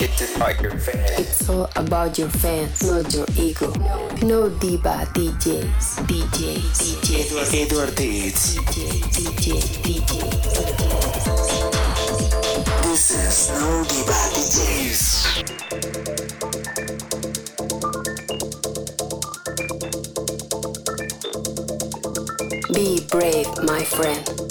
It's about your fans. It's all about your fans, not your ego. No diva DJs, DJs, DJs, Edward Deeds. DJ, DJ, DJ. This is No Diva DJs. Be brave, my friend.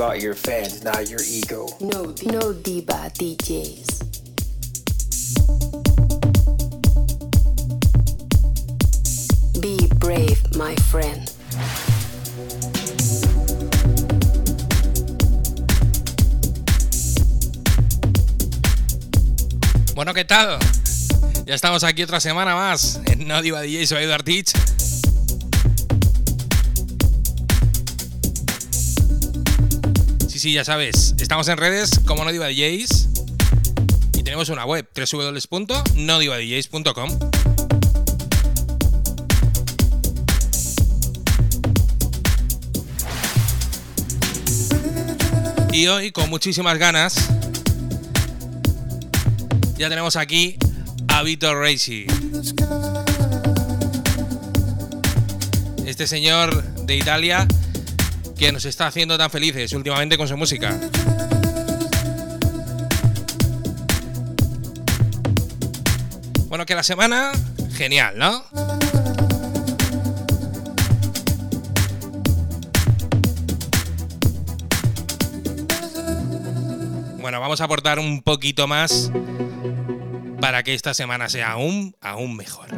About your fans, not your ego. No, no diva DJs. Be brave, my friend. Bueno, ¿qué tal? Ya estamos aquí otra semana más en No Diva DJ, soy Edward Teach. Sí, ya sabes, estamos en redes como No Diva DJs y tenemos una web www.nodivadjs.com. Y hoy, con muchísimas ganas, ya tenemos aquí a Vitor Reisi. Este señor de Italia que nos está haciendo tan felices últimamente con su música. Bueno, que la semana, genial, ¿no? Bueno, vamos a aportar un poquito más para que esta semana sea aún, aún mejor.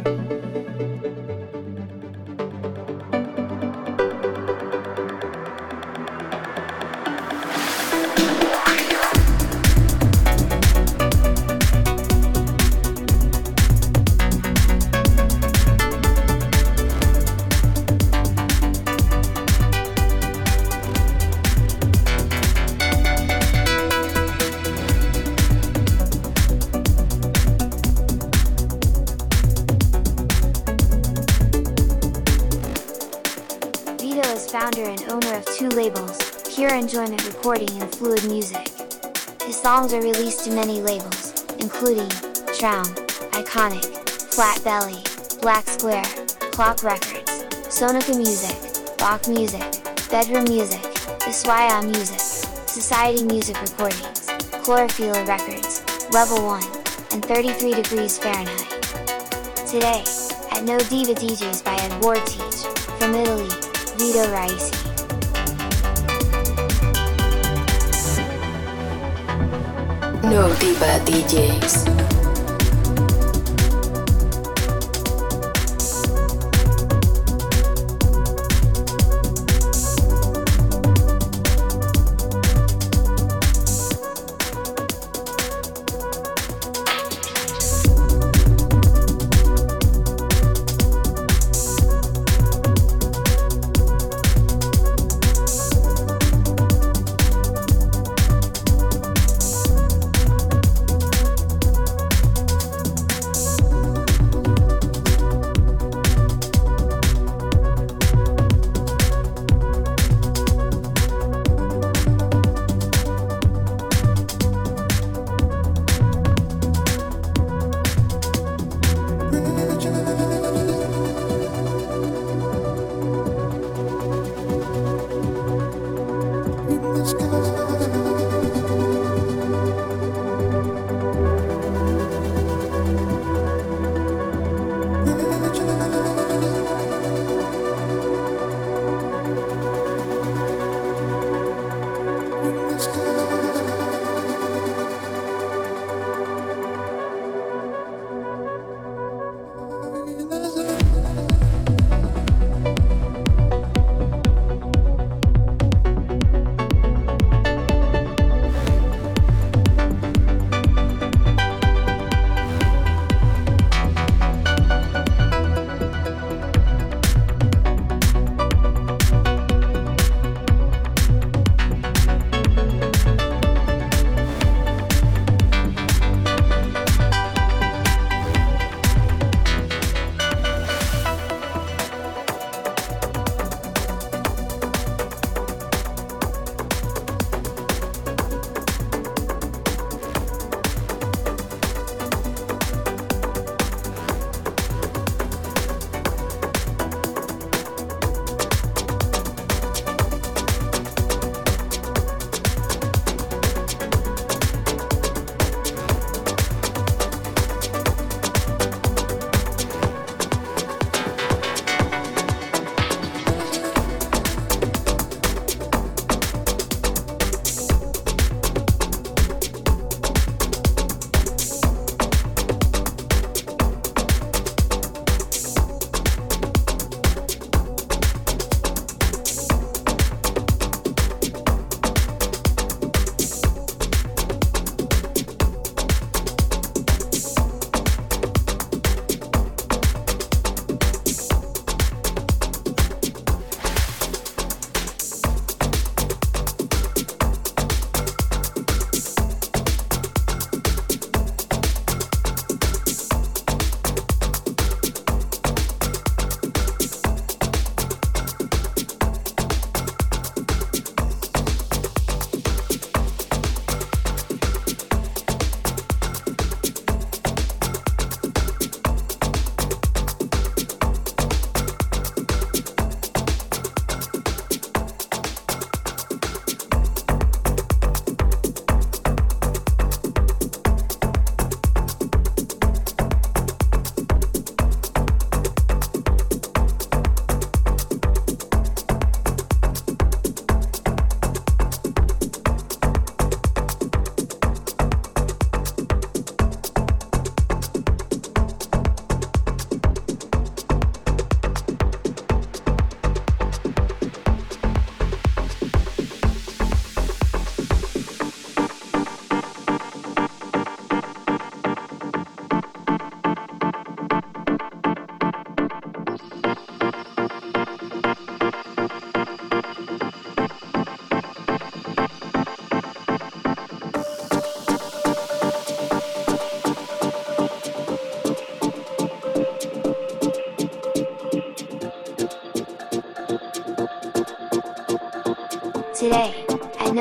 Owner of two labels, Pure Enjoyment Recording and Fluid Music. His songs are released to many labels, including Traum, Iconic, Flat Belly, Black Square, Clock Records, Sonica Music, Bach Music, Bedroom Music, Iswaya Music, Society Music Recordings, Chlorophylla Records, Level 1, and 33 Degrees Fahrenheit. Today, at No Diva DJs by Edward Teach, from Italy, Vito Raisi. No Diva DJs.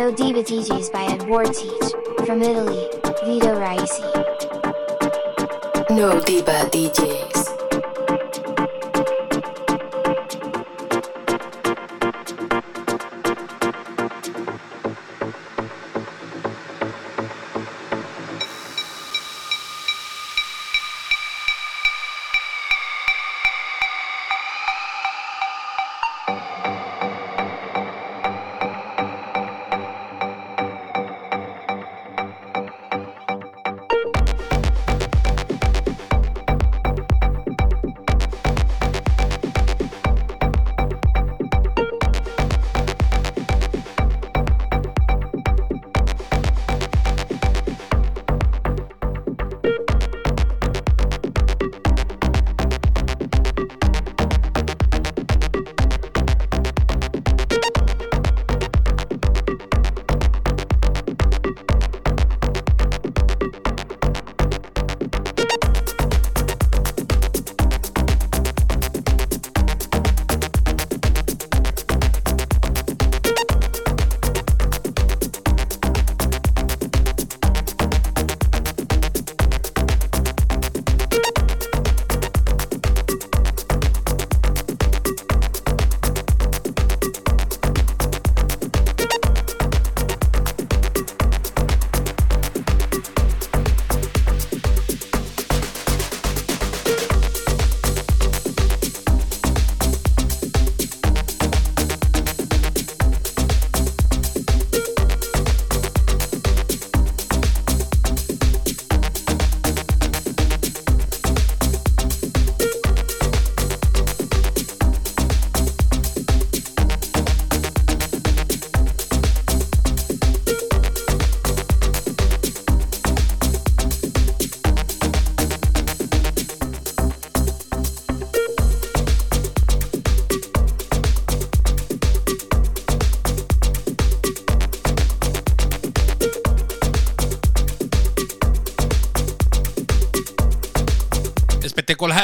No Diva DJs by Edward Teach, from Italy, Vito Raisi. No Diva DJs.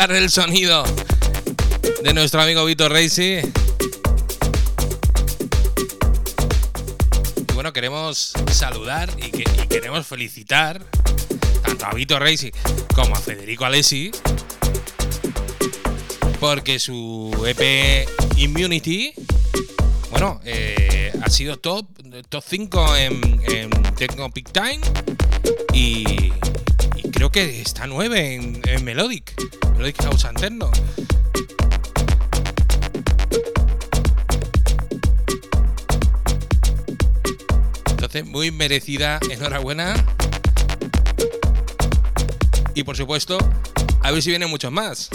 El sonido de nuestro amigo Vito Reisi. Y bueno, queremos saludar y, que, y queremos felicitar tanto a Vito Reisi como a Federico Alessi porque su EP Immunity, bueno, eh, ha sido top, top 5 en, en Techno Time y, y creo que está 9 en, en Melodic, Melodic House Anterno. Entonces, muy merecida, enhorabuena. Y por supuesto, a ver si vienen muchos más.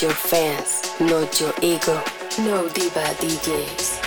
Your fans, not your ego. No diva DJs.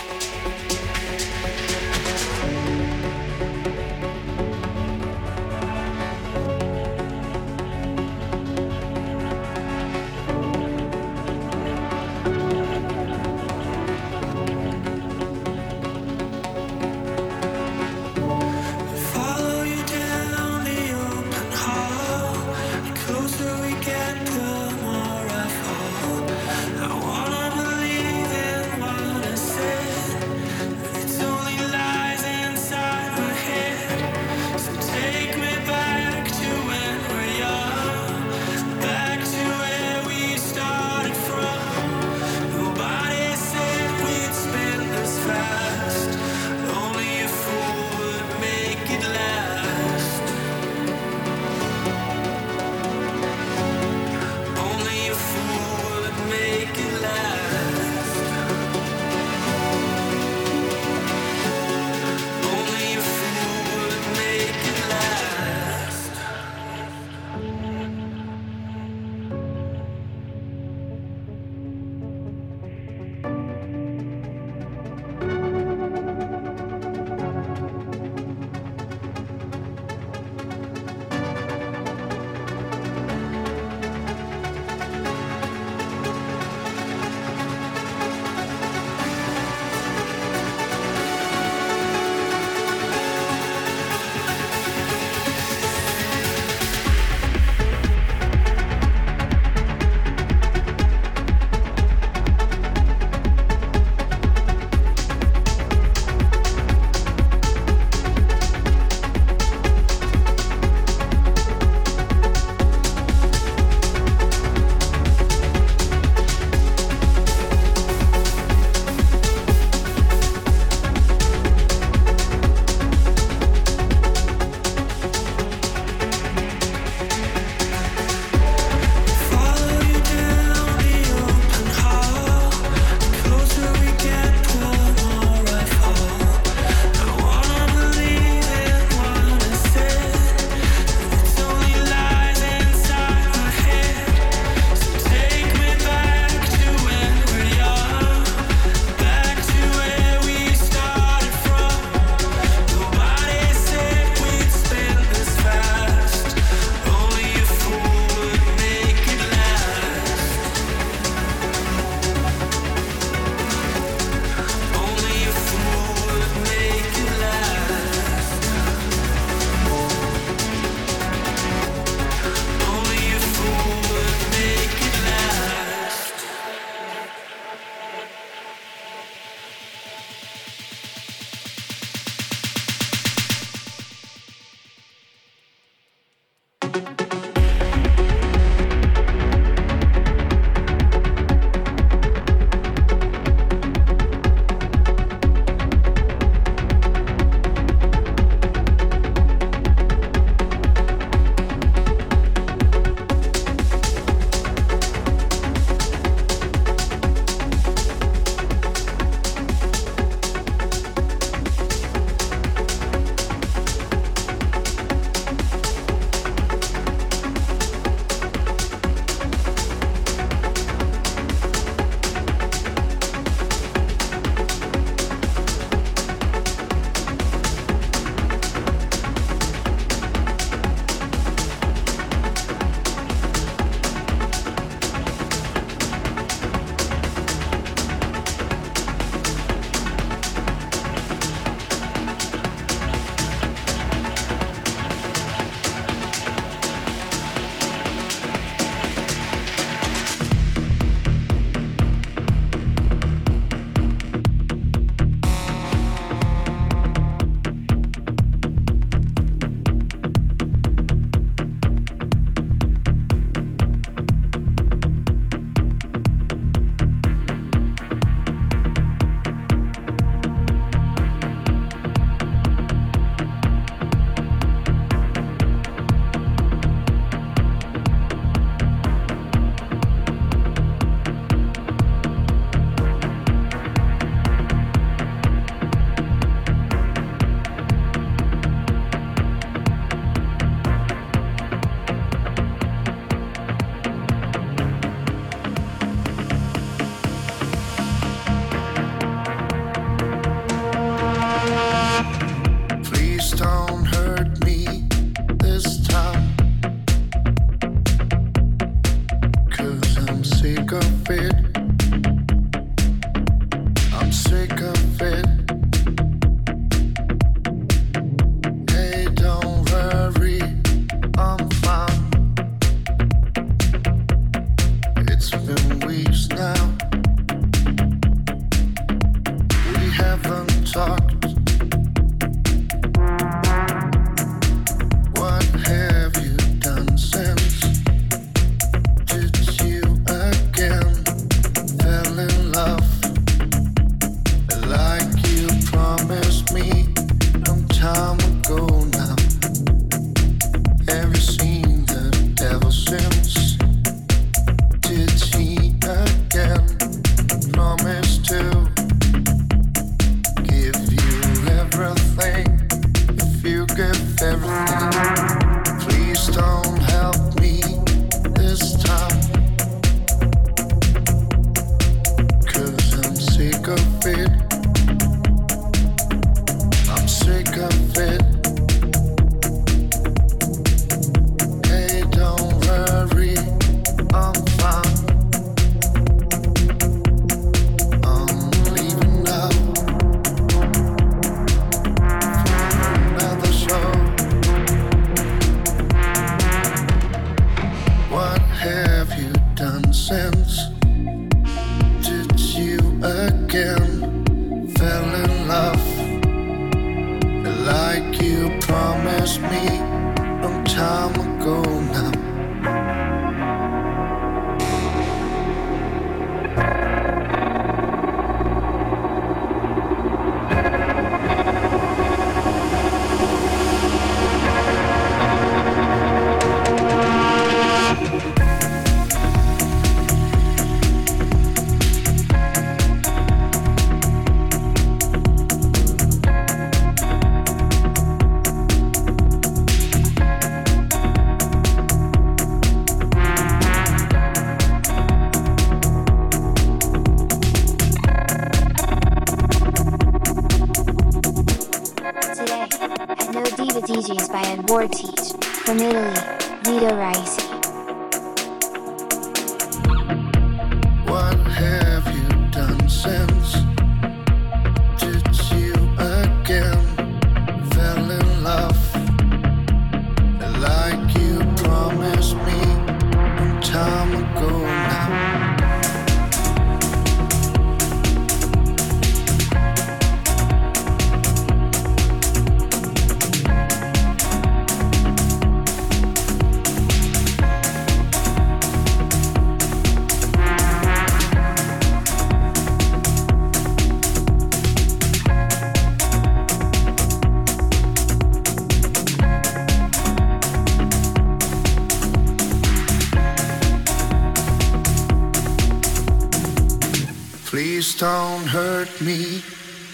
Me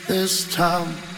this time.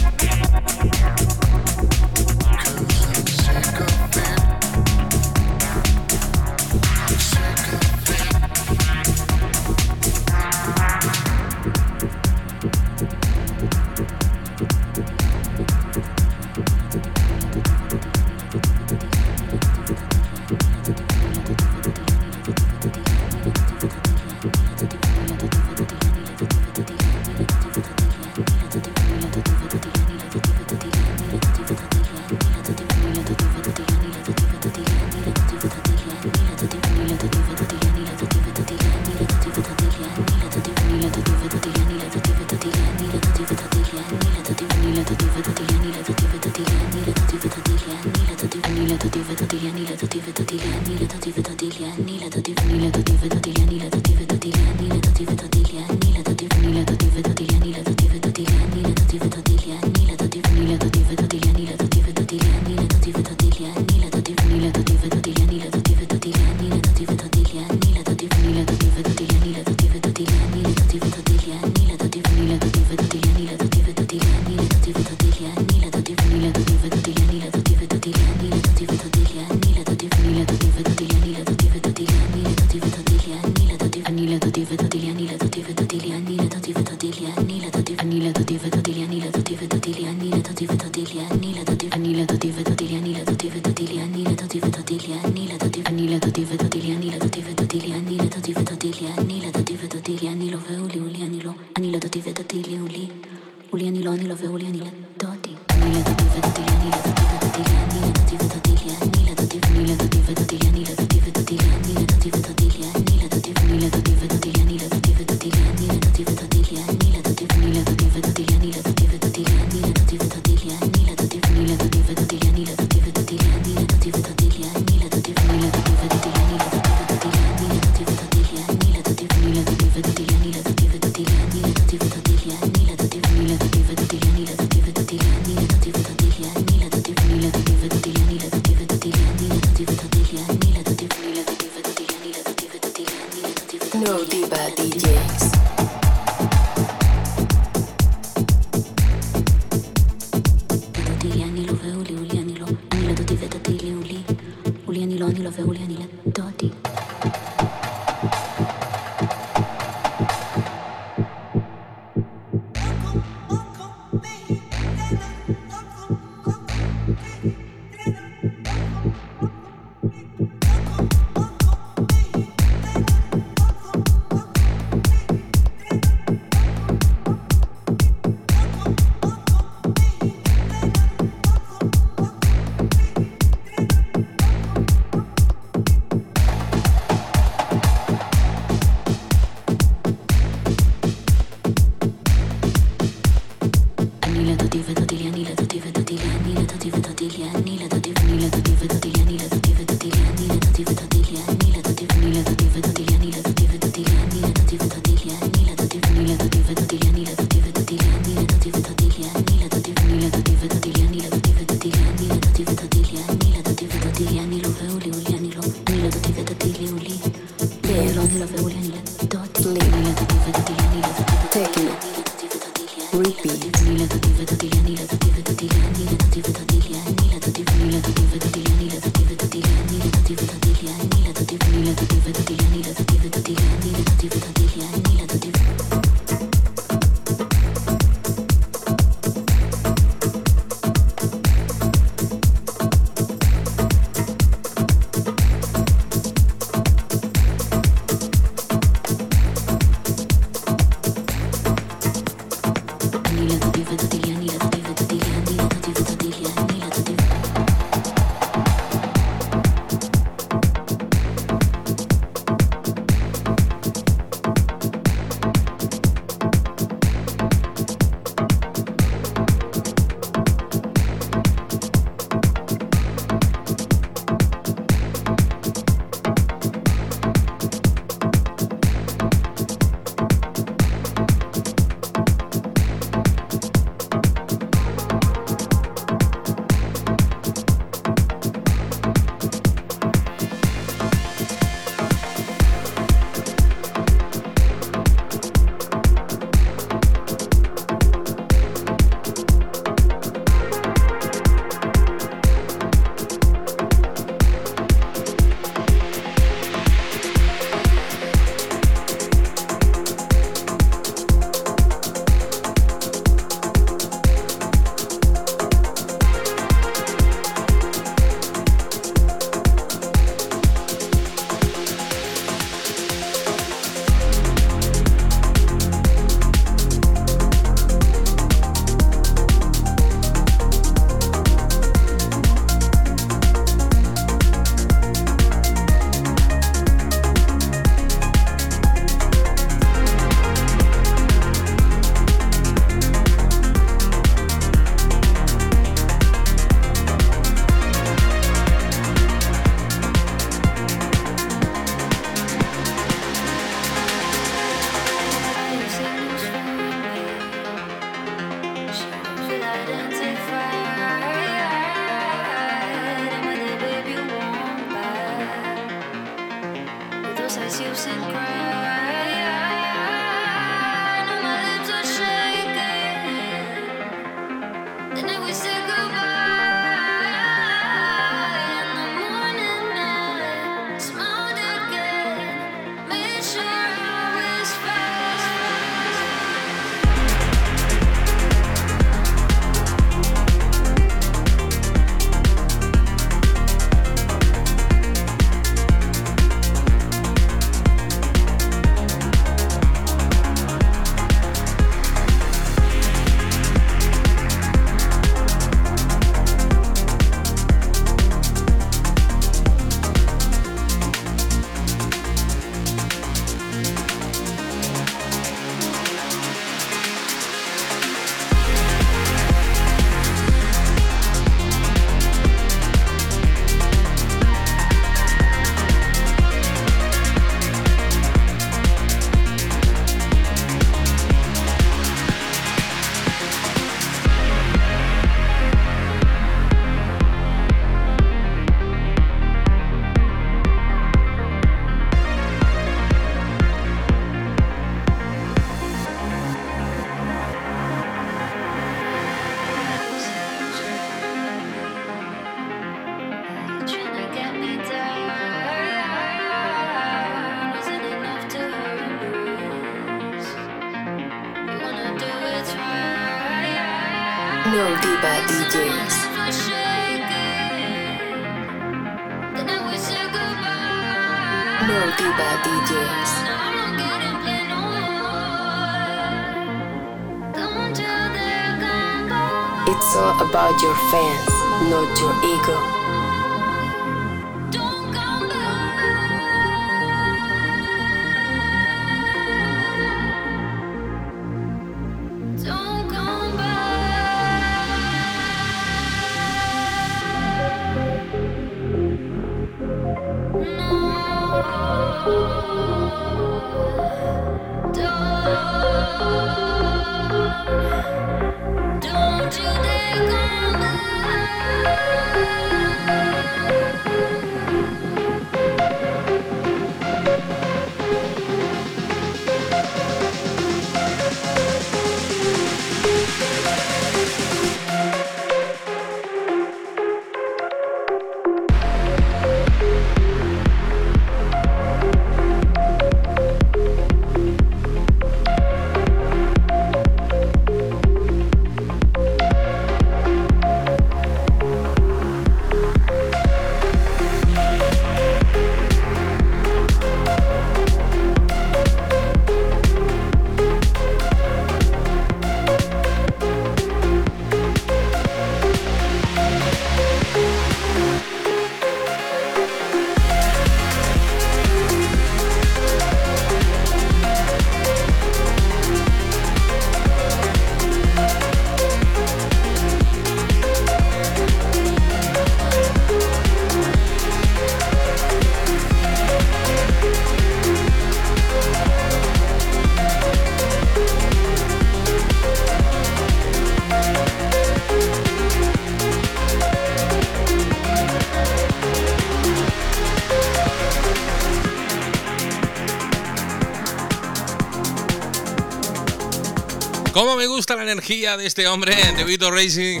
energía de este hombre, de Vito Racing,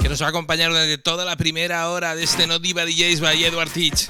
que nos va a acompañar durante toda la primera hora de este No Diva DJs by Edward Teach.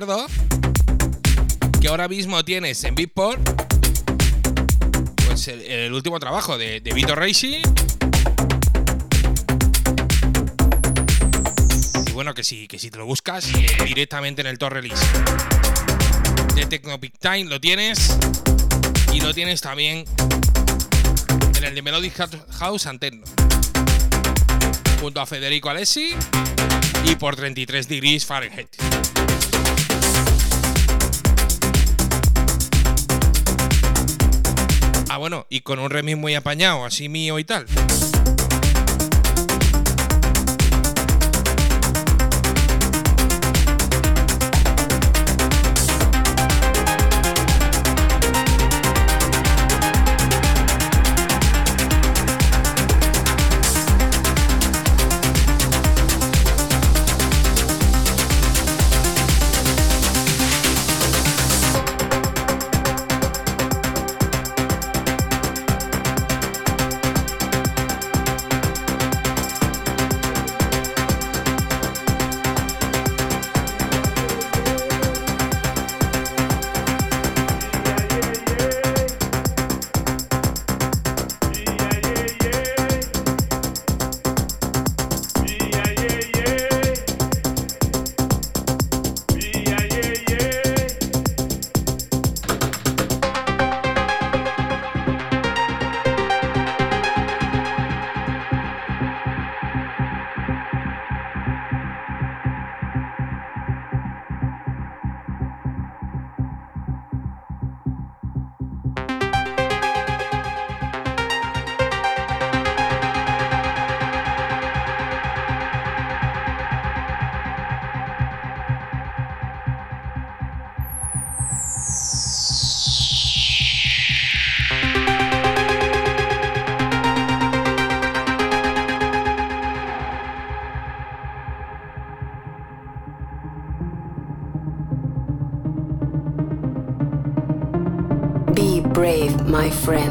Recuerdo que ahora mismo tienes en Beatport pues el, último trabajo de, Vito Racing. Y bueno, que si, que si te lo buscas eh, directamente en el Top Release de Techno Big Time lo tienes. Y lo tienes también en el de Melodic House Anteno. Junto a Federico Alessi y por 33 degrees Fahrenheit. Ah, bueno, y con un remix muy apañado, así mío y tal. My friend.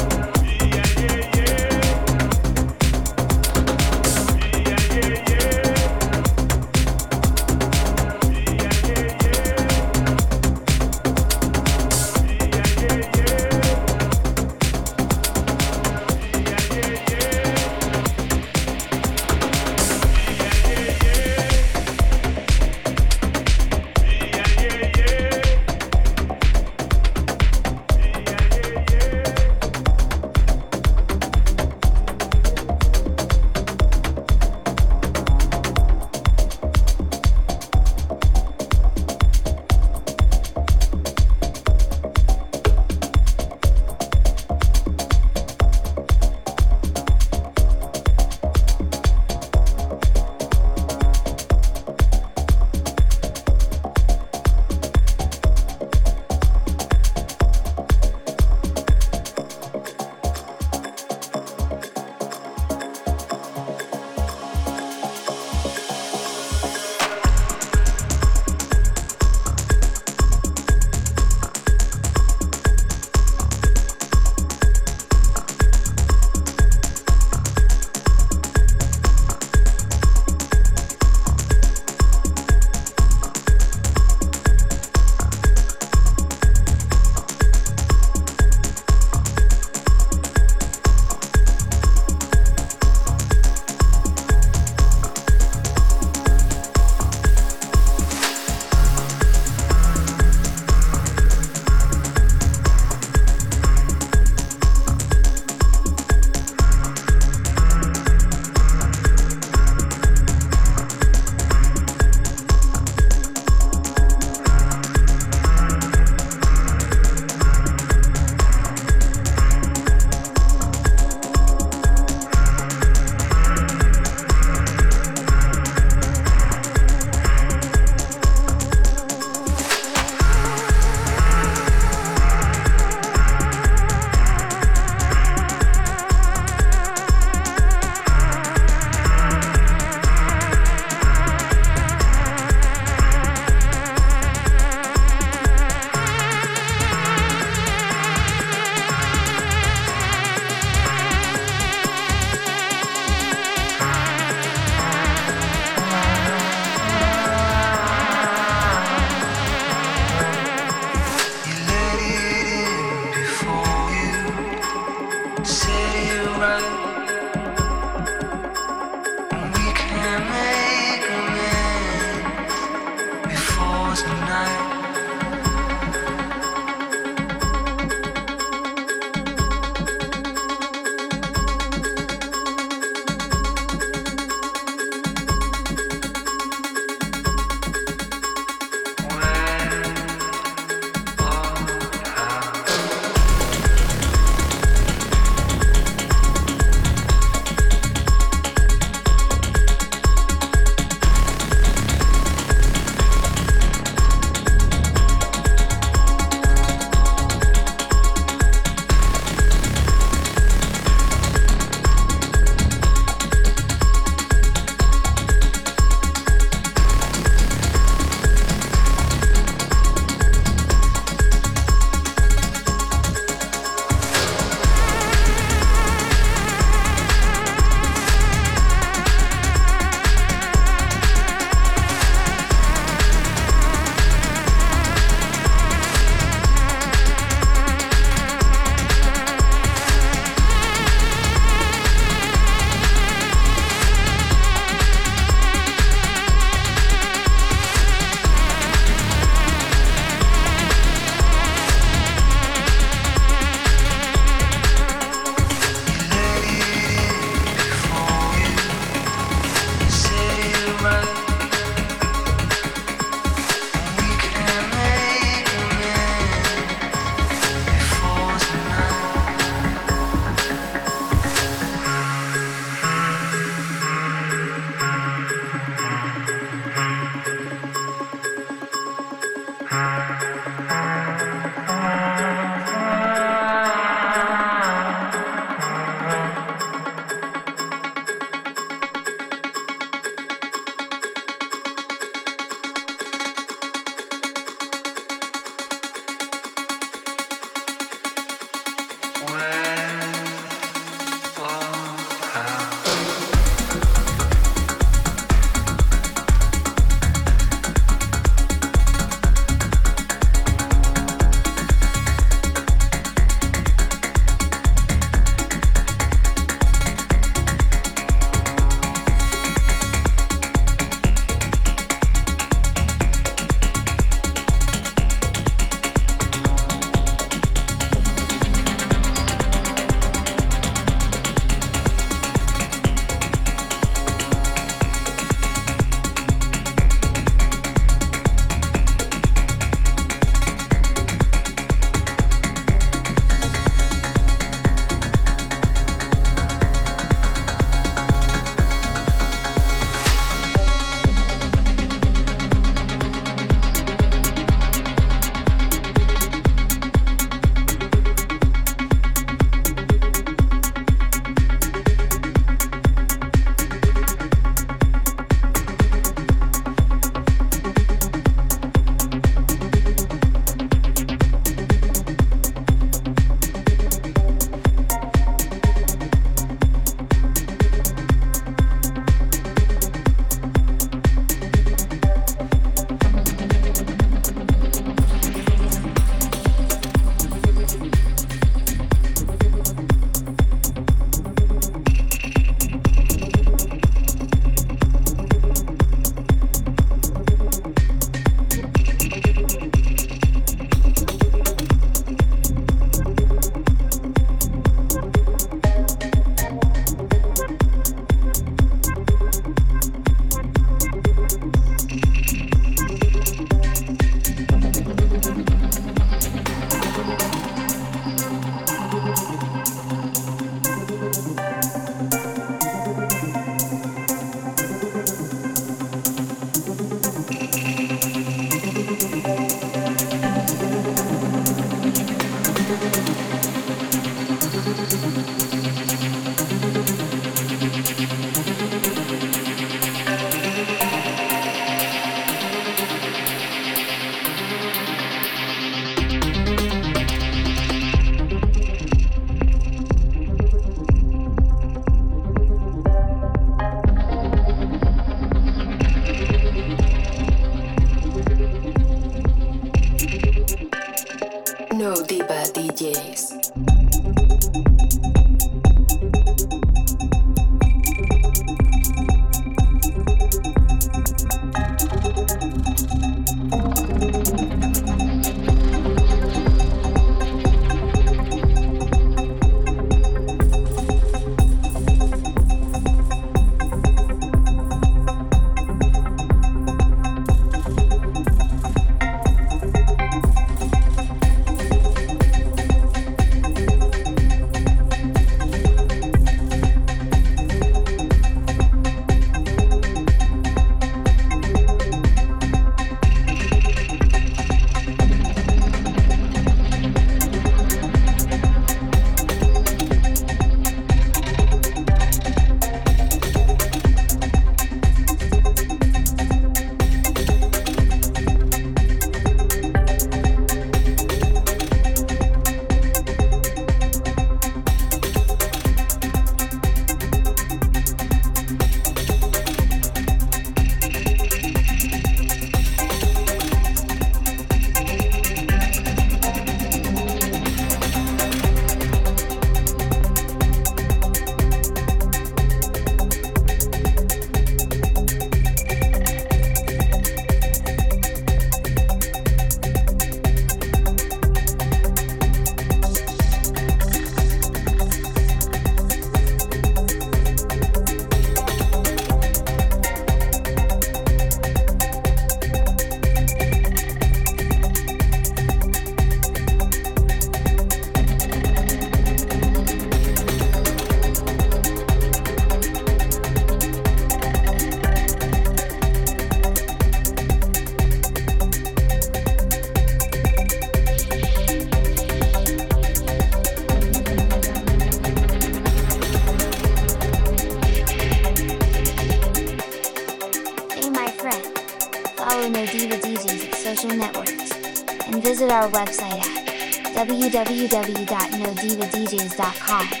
www.nodivadjs.com.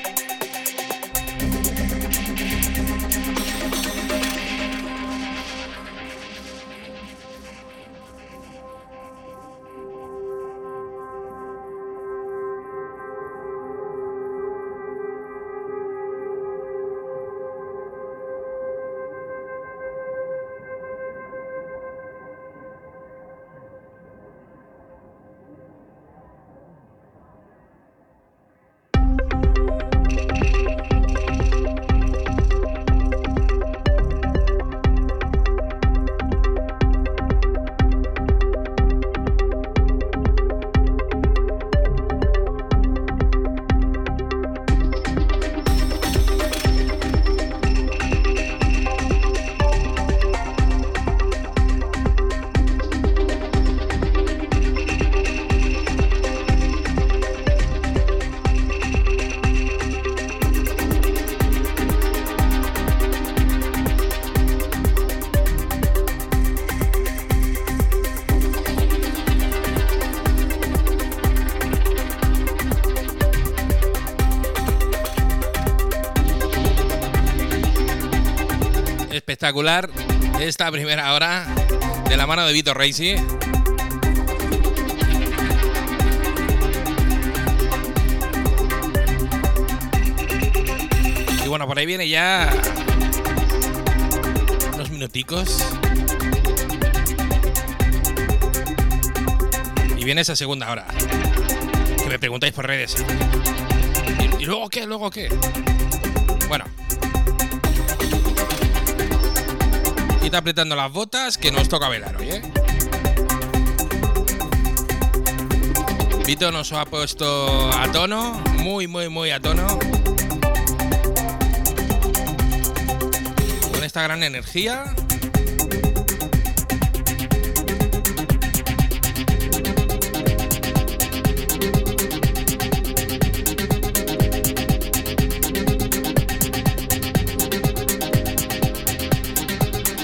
espectacular esta primera hora de la mano de Vito Reisi. Y bueno, por ahí viene ya unos minuticos. Y viene esa segunda hora. Que me preguntáis por redes. ¿Y, y luego qué? ¿Luego qué? Id apretando las botas que nos toca velar hoy, ¿eh? Vito nos ha puesto a tono, muy, muy, muy a tono. Con esta gran energía.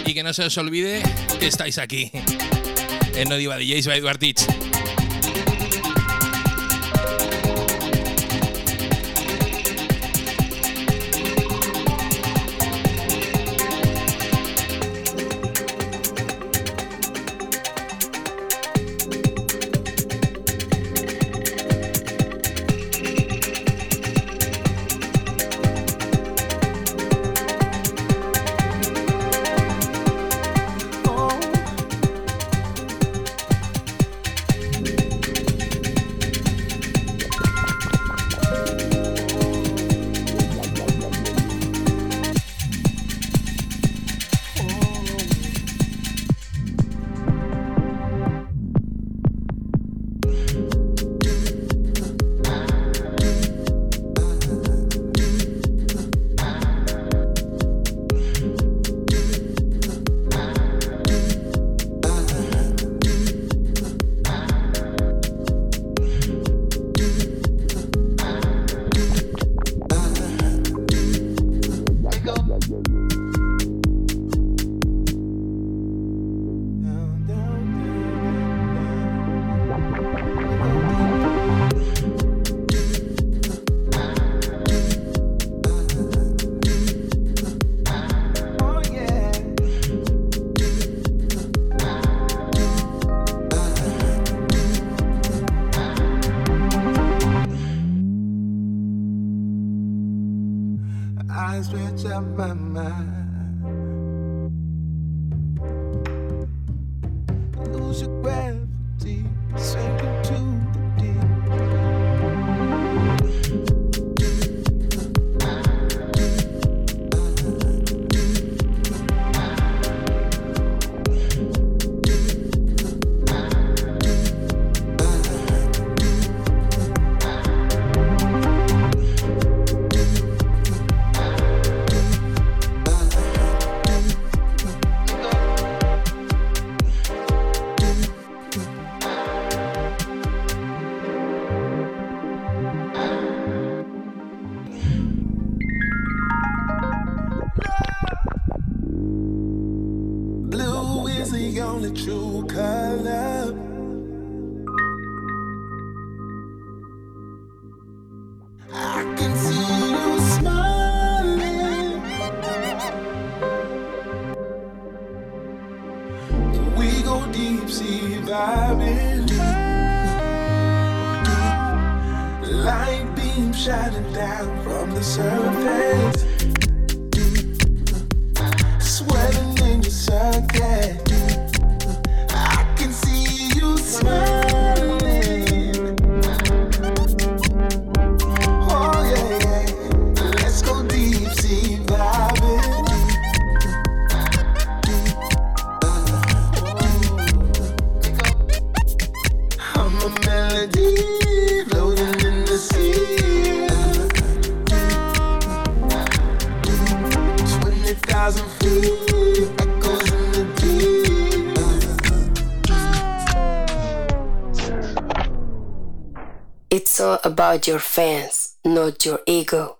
y que no se os olvide que estáis aquí en No Diva DJs by Eduard Teach. about your fans, not your ego.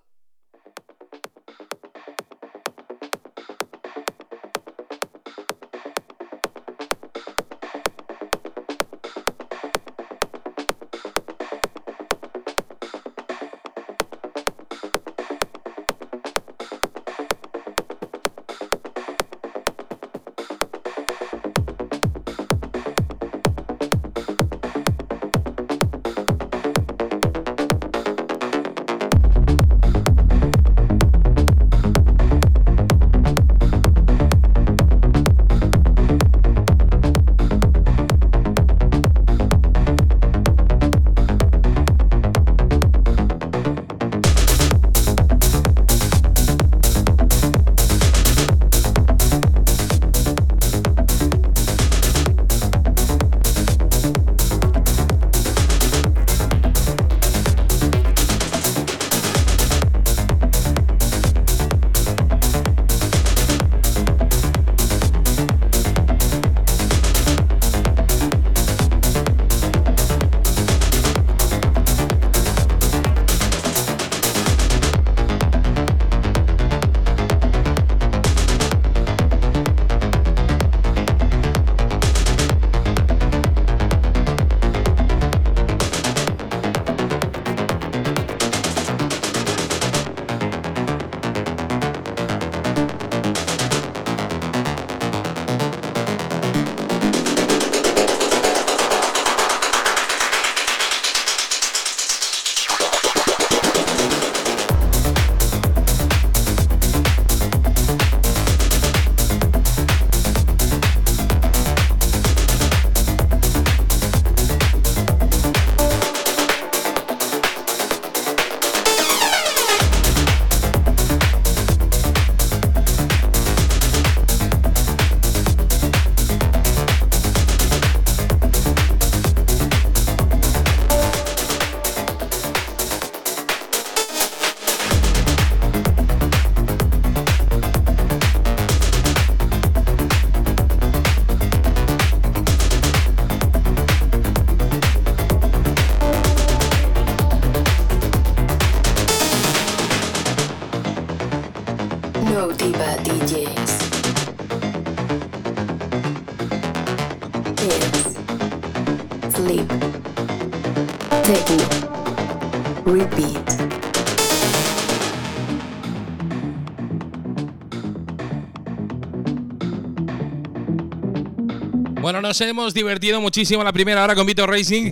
Bueno, nos hemos divertido muchísimo la primera hora con Vito Racing.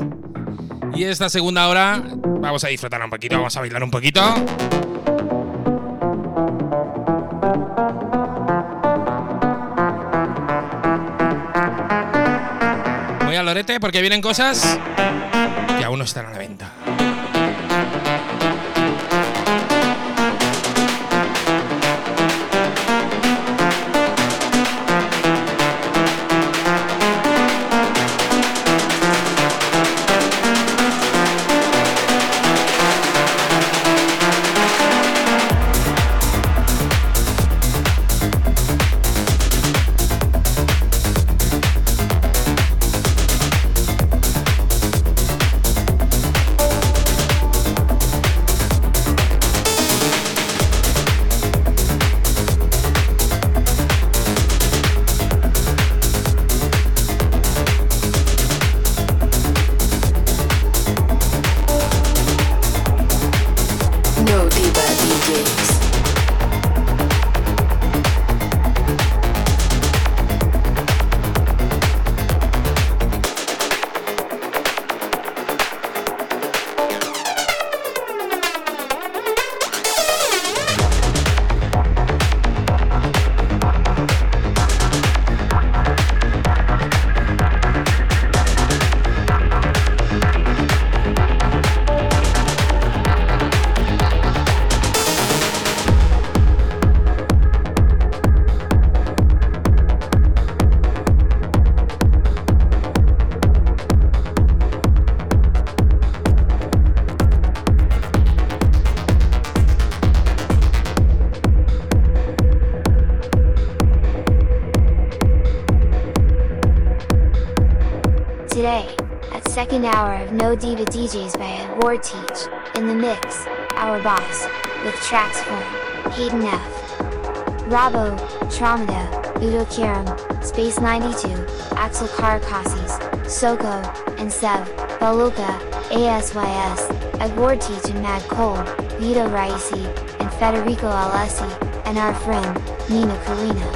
Y esta segunda hora vamos a disfrutar un poquito, vamos a bailar un poquito. Voy al lorete porque vienen cosas que aún no están Diva DJs by Edward Teach, in the mix, our boss, with tracks from Hayden F. Bravo, Traumata, Udo Kiram, Space 92, Axel Karakasis, Soko, and Sev, Baluka, ASYS, Edward Teach and Mad Cole, Vito Raisi, and Federico Alessi, and our friend, Nina Karina.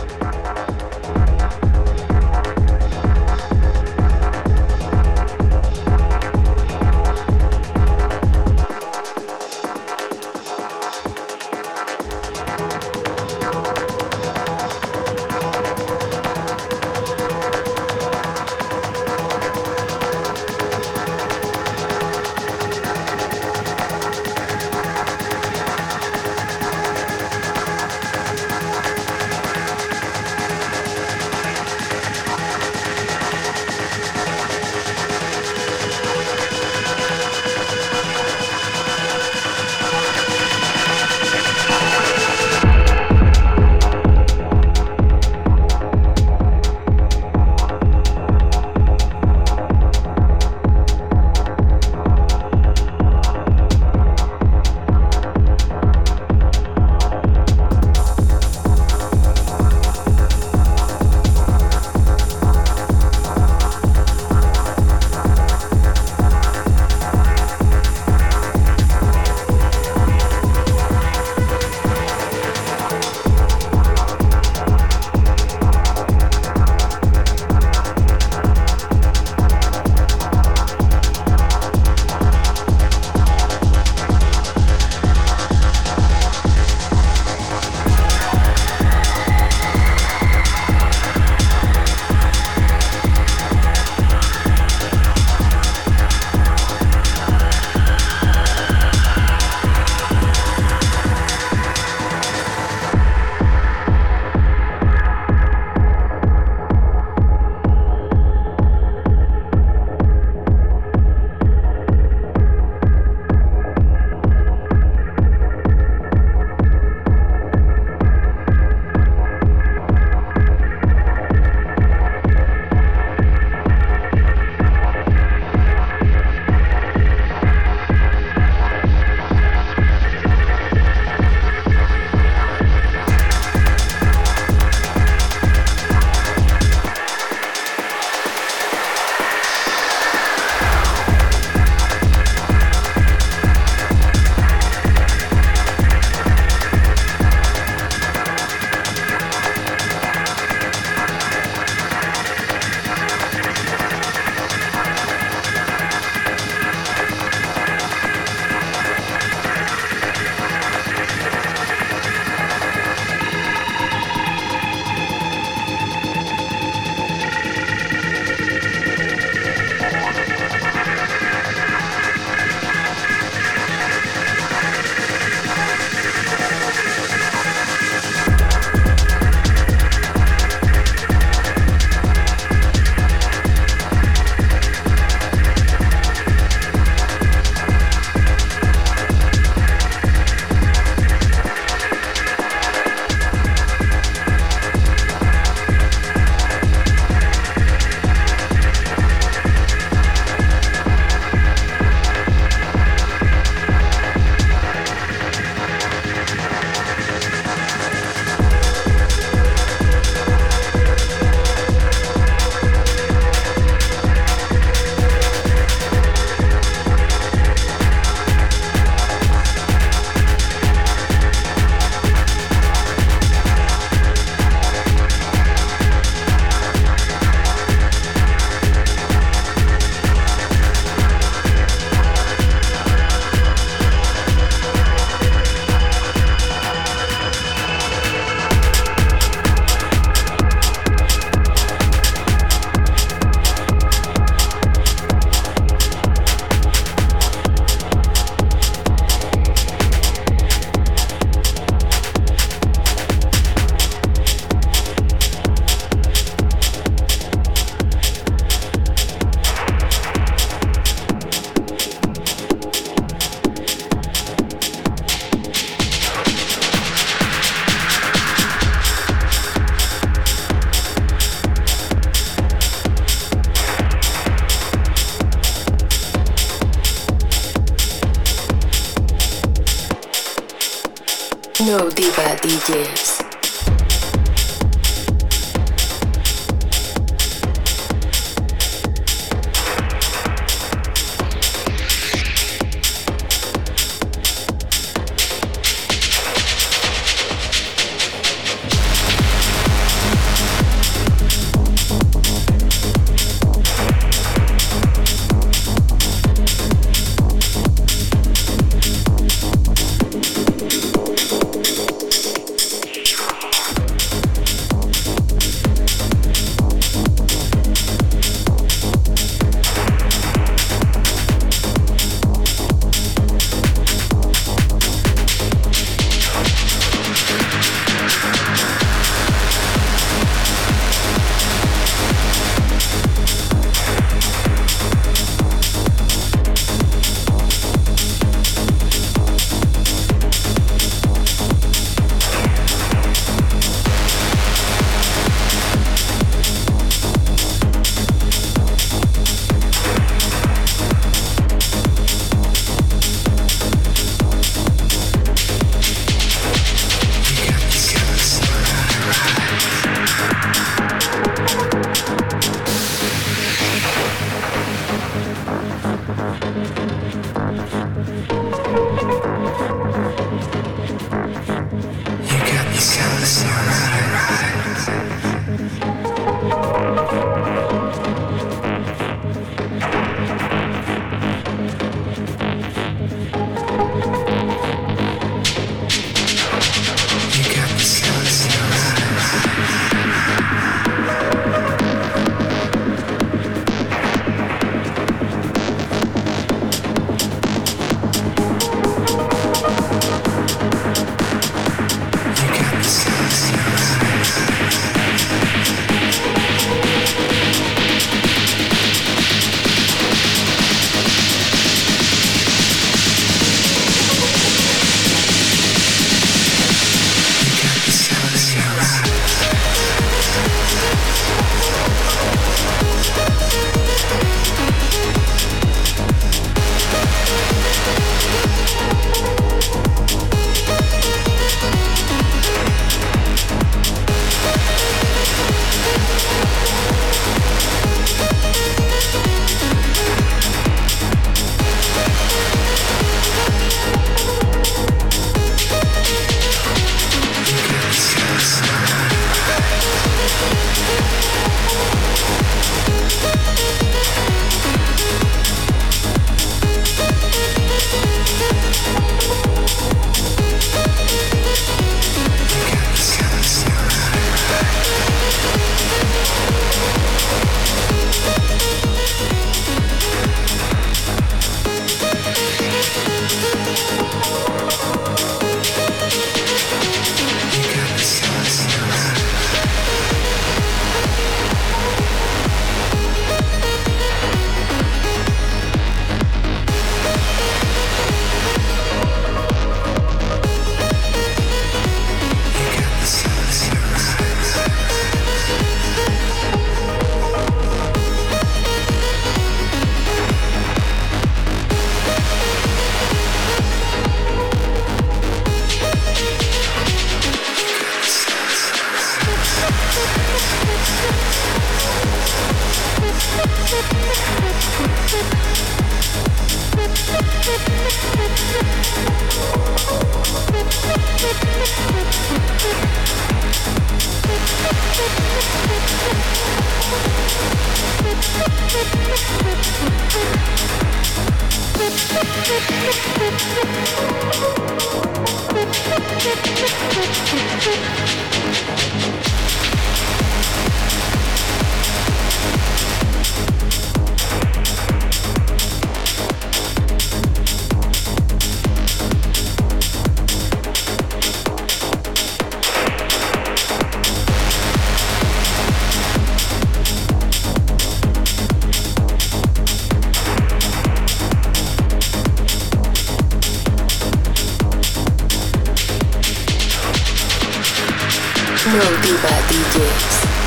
Diva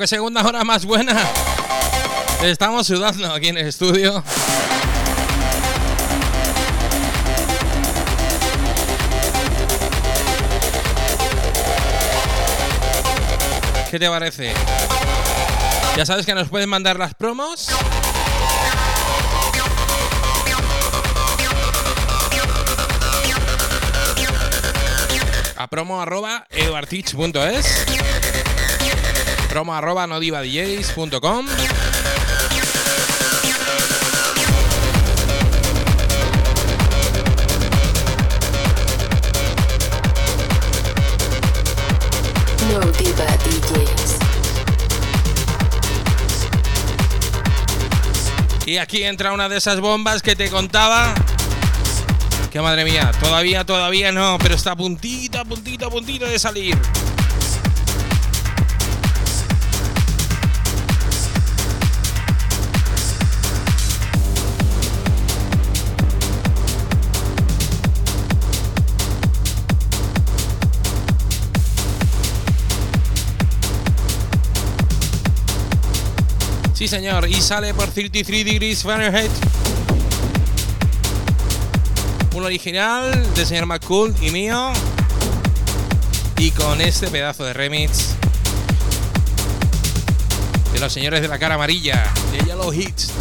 que segunda hora más buena. Estamos sudando aquí en el estudio. ¿Qué te parece? Ya sabes que nos pueden mandar las promos. A promo arroba promo arroba nodivadjs.com No Diva DJs. Y aquí entra una de esas bombas que te contaba. Que madre mía, todavía, todavía no, pero está a puntito, a puntito, a puntito de salir. Señor, y sale por 33 Degrees Fahrenheit. Un original del señor McCool y mío. Y con este pedazo de remix de los señores de la cara amarilla, de Yellow Hits.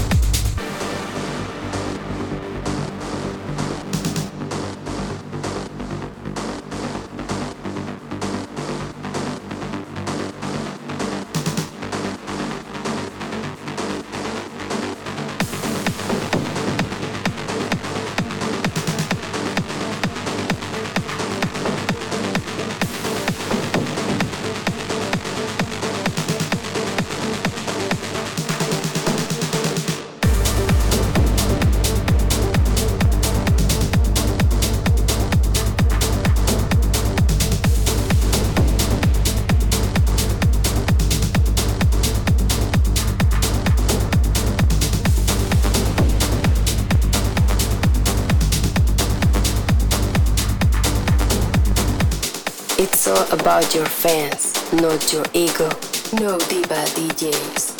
About your fans, not your ego. No Diva DJs.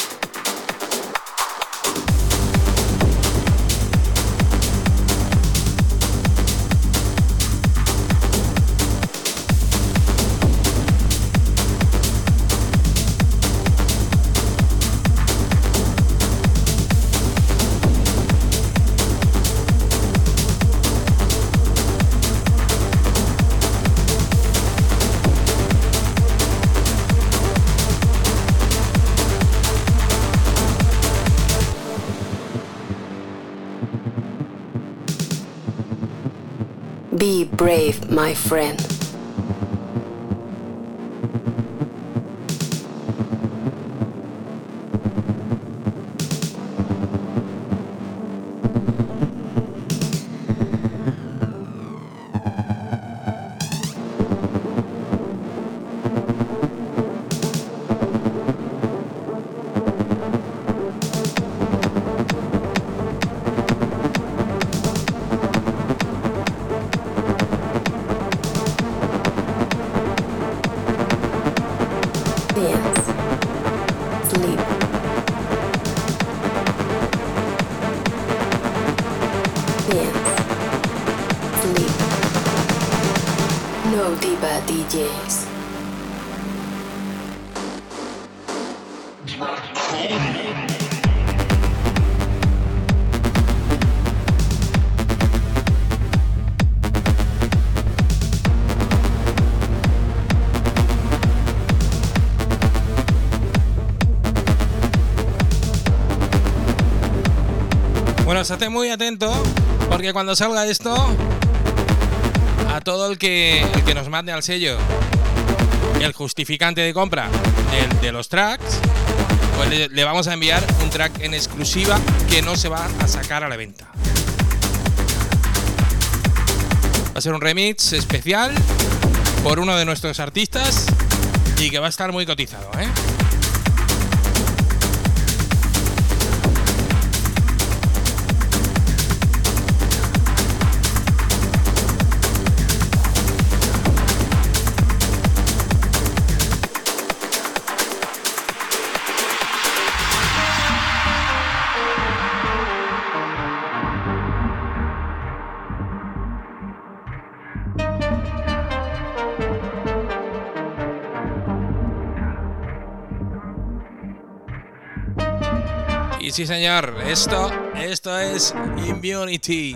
Brave, my friend. Estate muy atento porque cuando salga esto, a todo el que, el que nos mande al sello el justificante de compra de, los tracks, pues le, le vamos a enviar un track en exclusiva que no se va a sacar a la venta. Va a ser un remix especial por uno de nuestros artistas y que va a estar muy cotizado, ¿eh? Sí, señor, esto, esto es Immunity.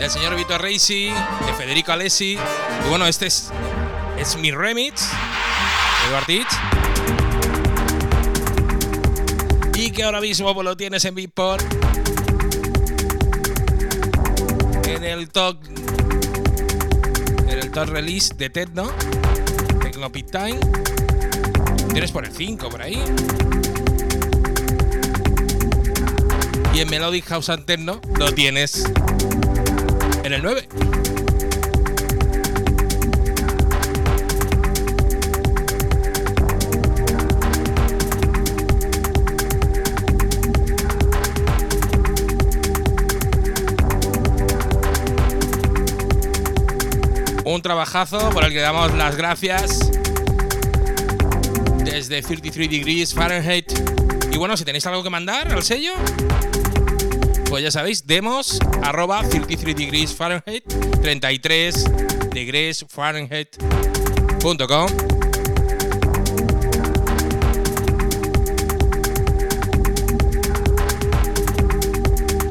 Del señor Vito Reisi, de Federico Alessi. Bueno, este es, es mi remix, Eduard. Y que ahora mismo pues, lo tienes en Beatport. En el top. En el top release de Techno. Techno Pit Time. Tienes por el 5 por ahí. Y en Melodic House Anterno lo tienes en el 9. Un trabajazo por el que damos las gracias desde 33 Degrees Fahrenheit. Y bueno, si tenéis algo que mandar al sello, pues ya sabéis, demos arroba 33 Degrees Fahrenheit 33 Degrees Fahrenheit.com.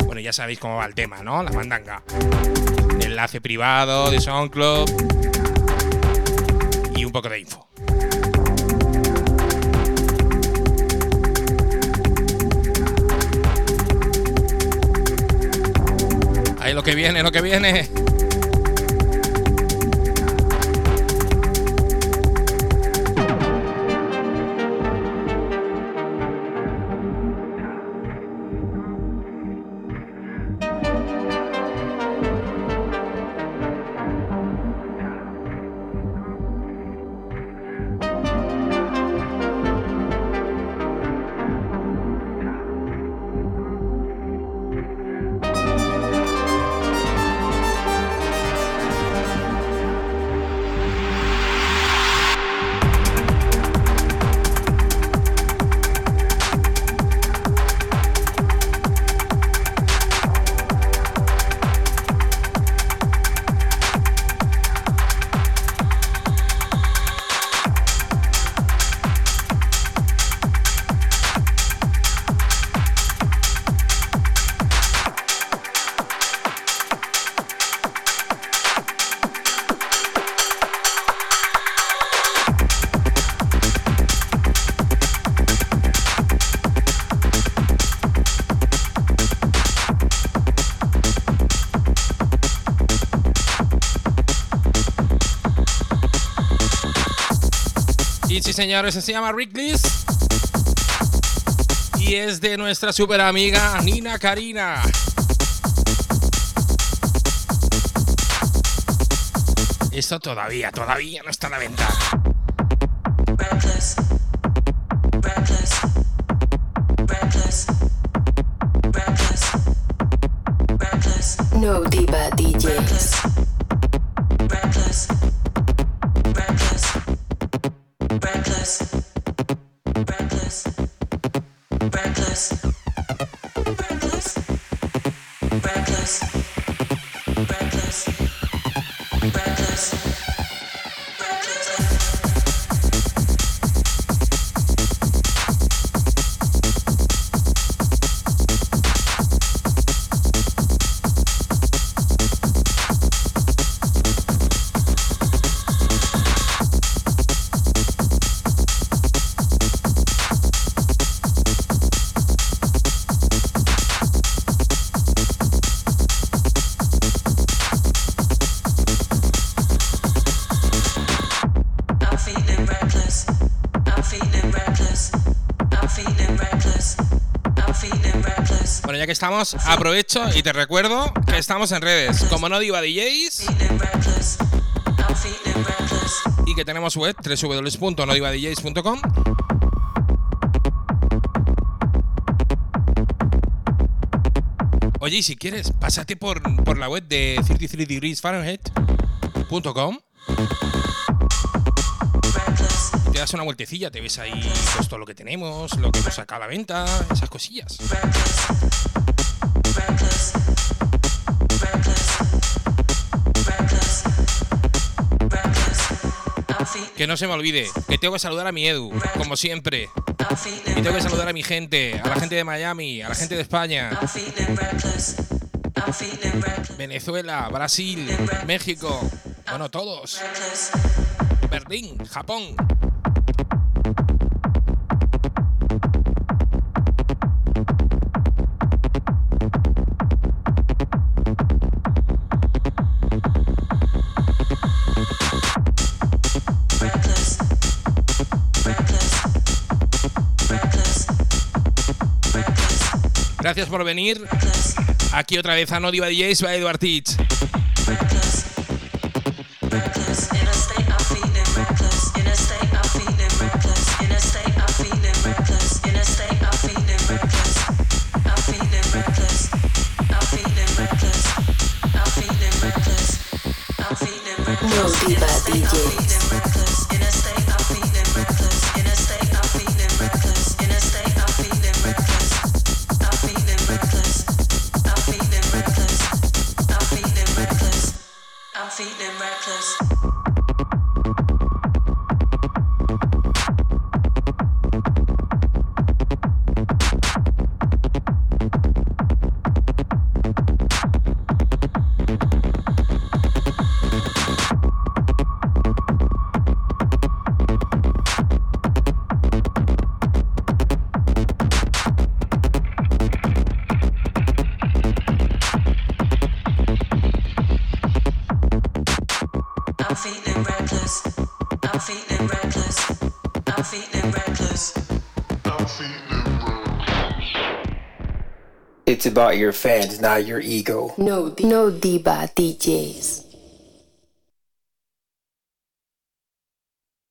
Bueno, ya sabéis cómo va el tema, ¿no? La mandanga. Enlace privado de SoundCloud y un poco de info. Lo que viene, lo que viene. Señores, se llama Ricklis. Y es de nuestra super amiga Nina Karina. Esto todavía, todavía no está a la venta. No Diva DJs. Estamos, aprovecho y te recuerdo que estamos en redes, como no diva DJs, y que tenemos web www.nodivadjs.com. Oye, y si quieres, pásate por, por la web de 33 Degrees Fahrenheit.com. Te das una vueltecilla, te ves ahí pues, todo lo que tenemos, lo que hemos sacado a la venta, esas cosillas. Que no se me olvide, que tengo que saludar a mi Edu, como siempre. Y tengo que saludar a mi gente, a la gente de Miami, a la gente de España, Venezuela, Brasil, México, bueno, todos. Berlín, Japón. Gracias por venir. Aquí otra vez a No Diva DJs by Edward Teach. About your fans, not your ego. No, no Diva DJs.